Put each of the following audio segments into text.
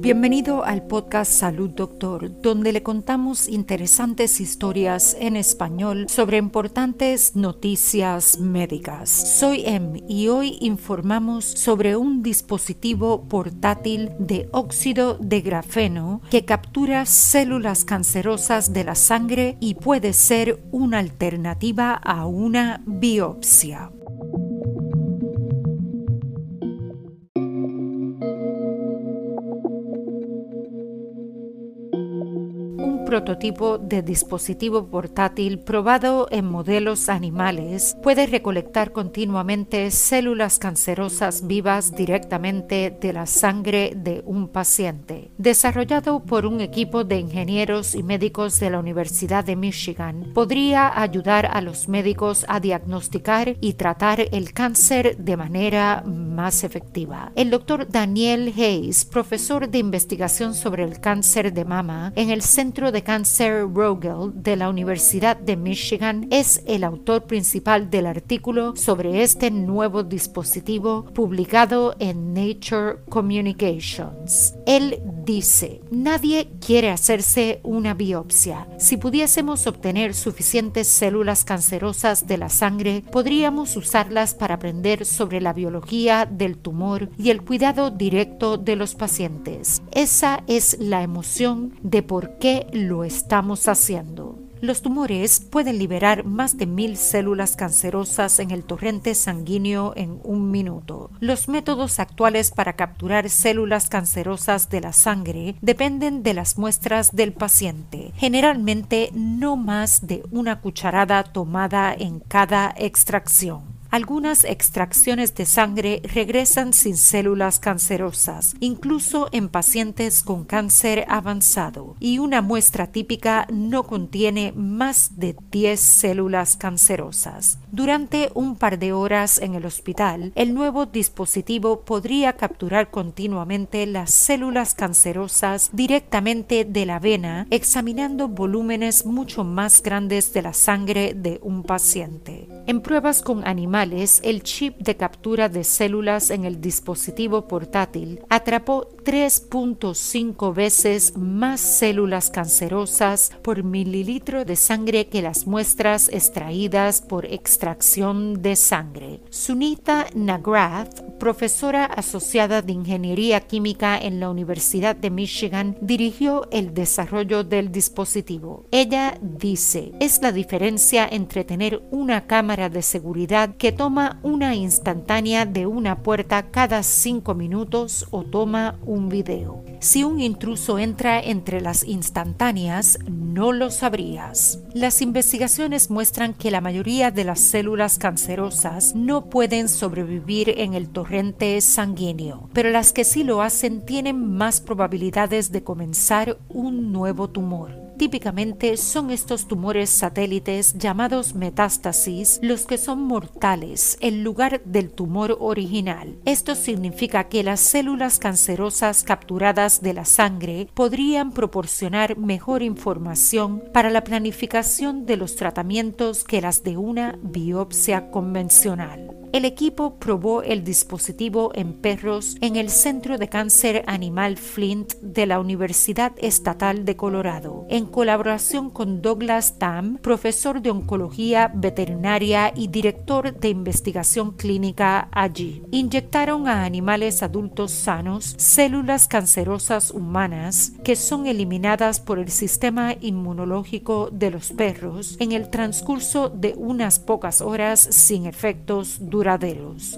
Bienvenido al podcast Salud Doctor, donde le contamos interesantes historias en español sobre importantes noticias médicas. Soy Em y hoy informamos sobre un dispositivo portátil de óxido de grafeno que captura células cancerosas de la sangre y puede ser una alternativa a una biopsia. Prototipo de dispositivo portátil probado en modelos animales puede recolectar continuamente células cancerosas vivas directamente de la sangre de un paciente. Desarrollado por un equipo de ingenieros y médicos de la Universidad de Michigan, podría ayudar a los médicos a diagnosticar y tratar el cáncer de manera más efectiva. El doctor Daniel Hayes, profesor de investigación sobre el cáncer de mama en el Centro de Cáncer Rogel de la Universidad de Michigan es el autor principal del artículo sobre este nuevo dispositivo publicado en Nature Communications. Él dice, nadie quiere hacerse una biopsia. Si pudiésemos obtener suficientes células cancerosas de la sangre, podríamos usarlas para aprender sobre la biología del tumor y el cuidado directo de los pacientes. Esa es la emoción de por qué lo estamos haciendo. Los tumores pueden liberar más de mil células cancerosas en el torrente sanguíneo en un minuto. Los métodos actuales para capturar células cancerosas de la sangre dependen de las muestras del paciente, generalmente no más de una cucharada tomada en cada extracción. Algunas extracciones de sangre regresan sin células cancerosas, incluso en pacientes con cáncer avanzado, y una muestra típica no contiene más de 10 células cancerosas. Durante un par de horas en el hospital, el nuevo dispositivo podría capturar continuamente las células cancerosas directamente de la vena, examinando volúmenes mucho más grandes de la sangre de un paciente. En pruebas con animales, el chip de captura de células en el dispositivo portátil atrapó 3.5 veces más células cancerosas por mililitro de sangre que las muestras extraídas por extracción de sangre. Sunita Nagrath, profesora asociada de Ingeniería Química en la Universidad de Michigan, dirigió el desarrollo del dispositivo. Ella dice, es la diferencia entre tener una cámara de seguridad que toma una instantánea de una puerta cada cinco minutos o toma un video. Si un intruso entra entre las instantáneas, no lo sabrías. Las investigaciones muestran que la mayoría de las células cancerosas no pueden sobrevivir en el torrente sanguíneo, pero las que sí lo hacen tienen más probabilidades de comenzar un nuevo tumor. Típicamente son estos tumores satélites llamados metástasis los que son mortales en lugar del tumor original. Esto significa que las células cancerosas capturadas de la sangre podrían proporcionar mejor información para la planificación de los tratamientos que las de una biopsia convencional. El equipo probó el dispositivo en perros en el Centro de Cáncer Animal Flint de la Universidad Estatal de Colorado, en colaboración con Douglas Tam, profesor de oncología veterinaria y director de investigación clínica allí. Inyectaron a animales adultos sanos células cancerosas humanas que son eliminadas por el sistema inmunológico de los perros en el transcurso de unas pocas horas sin efectos duraderos.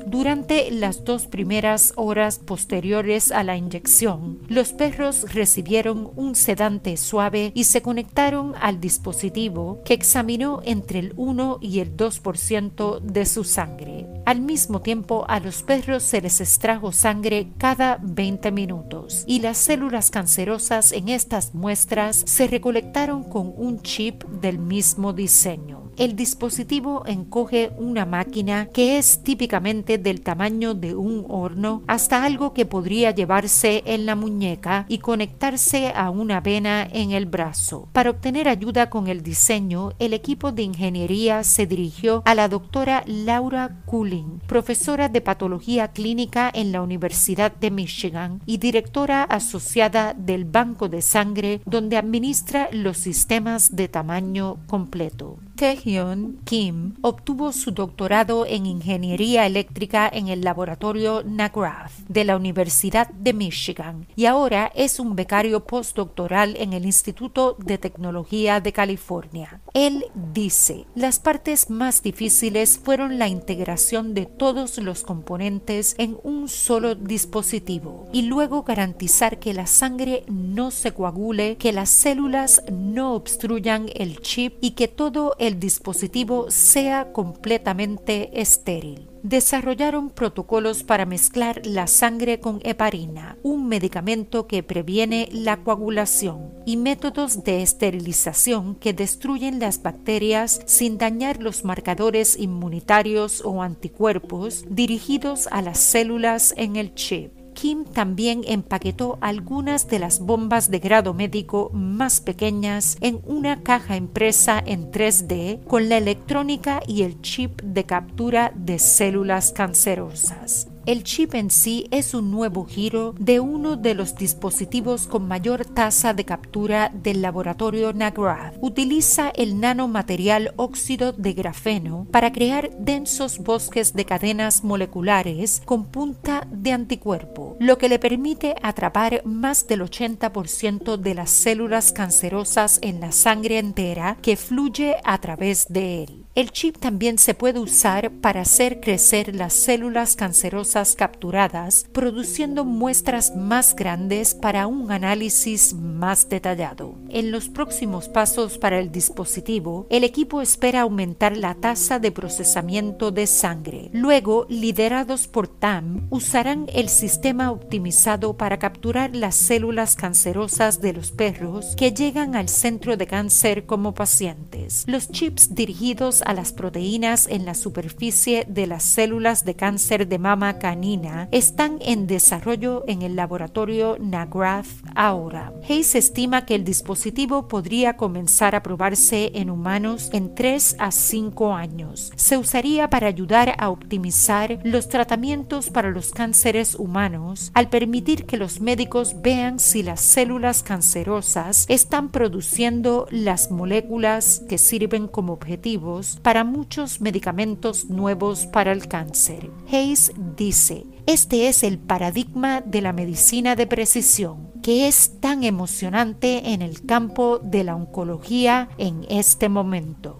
Durante las dos primeras horas posteriores a la inyección, los perros recibieron un sedante suave y se conectaron al dispositivo que examinó entre el 1 y el 2% de su sangre. Al mismo tiempo, a los perros se les extrajo sangre cada 20 minutos y las células cancerosas en estas muestras se recolectaron con un chip del mismo diseño. El dispositivo encoge una máquina que es típicamente del tamaño de un horno hasta algo que podría llevarse en la muñeca y conectarse a una vena en el brazo. Para obtener ayuda con el diseño, el equipo de ingeniería se dirigió a la doctora Laura Cooling, profesora de patología clínica en la Universidad de Michigan y directora asociada del Banco de Sangre donde administra los sistemas de tamaño completo. Taehyun Kim obtuvo su doctorado en ingeniería eléctrica en el laboratorio NAGRATH de la Universidad de Michigan y ahora es un becario postdoctoral en el Instituto de Tecnología de California. Él dice, las partes más difíciles fueron la integración de todos los componentes en un solo dispositivo y luego garantizar que la sangre no se coagule, que las células no obstruyan el chip y que todo el dispositivo sea completamente estéril. Desarrollaron protocolos para mezclar la sangre con heparina, un medicamento que previene la coagulación, y métodos de esterilización que destruyen las bacterias sin dañar los marcadores inmunitarios o anticuerpos dirigidos a las células en el chip. Kim también empaquetó algunas de las bombas de grado médico más pequeñas en una caja impresa en 3D con la electrónica y el chip de captura de células cancerosas. El chip en sí es un nuevo giro de uno de los dispositivos con mayor tasa de captura del laboratorio NAGRATH. Utiliza el nanomaterial óxido de grafeno para crear densos bosques de cadenas moleculares con punta de anticuerpo, lo que le permite atrapar más del 80% de las células cancerosas en la sangre entera que fluye a través de él. El chip también se puede usar para hacer crecer las células cancerosas capturadas, produciendo muestras más grandes para un análisis más detallado. En los próximos pasos para el dispositivo, el equipo espera aumentar la tasa de procesamiento de sangre. Luego, liderados por TAM, usarán el sistema optimizado para capturar las células cancerosas de los perros que llegan al centro de cáncer como pacientes. Los chips dirigidos a las proteínas en la superficie de las células de cáncer de mama canina están en desarrollo en el laboratorio NAGRATH ahora. Hayes estima que el dispositivo podría comenzar a probarse en humanos en 3 a 5 años. Se usaría para ayudar a optimizar los tratamientos para los cánceres humanos al permitir que los médicos vean si las células cancerosas están produciendo las moléculas que sirven como objetivos para muchos medicamentos nuevos para el cáncer. Hayes dice, este es el paradigma de la medicina de precisión, es tan emocionante en el campo de la oncología en este momento.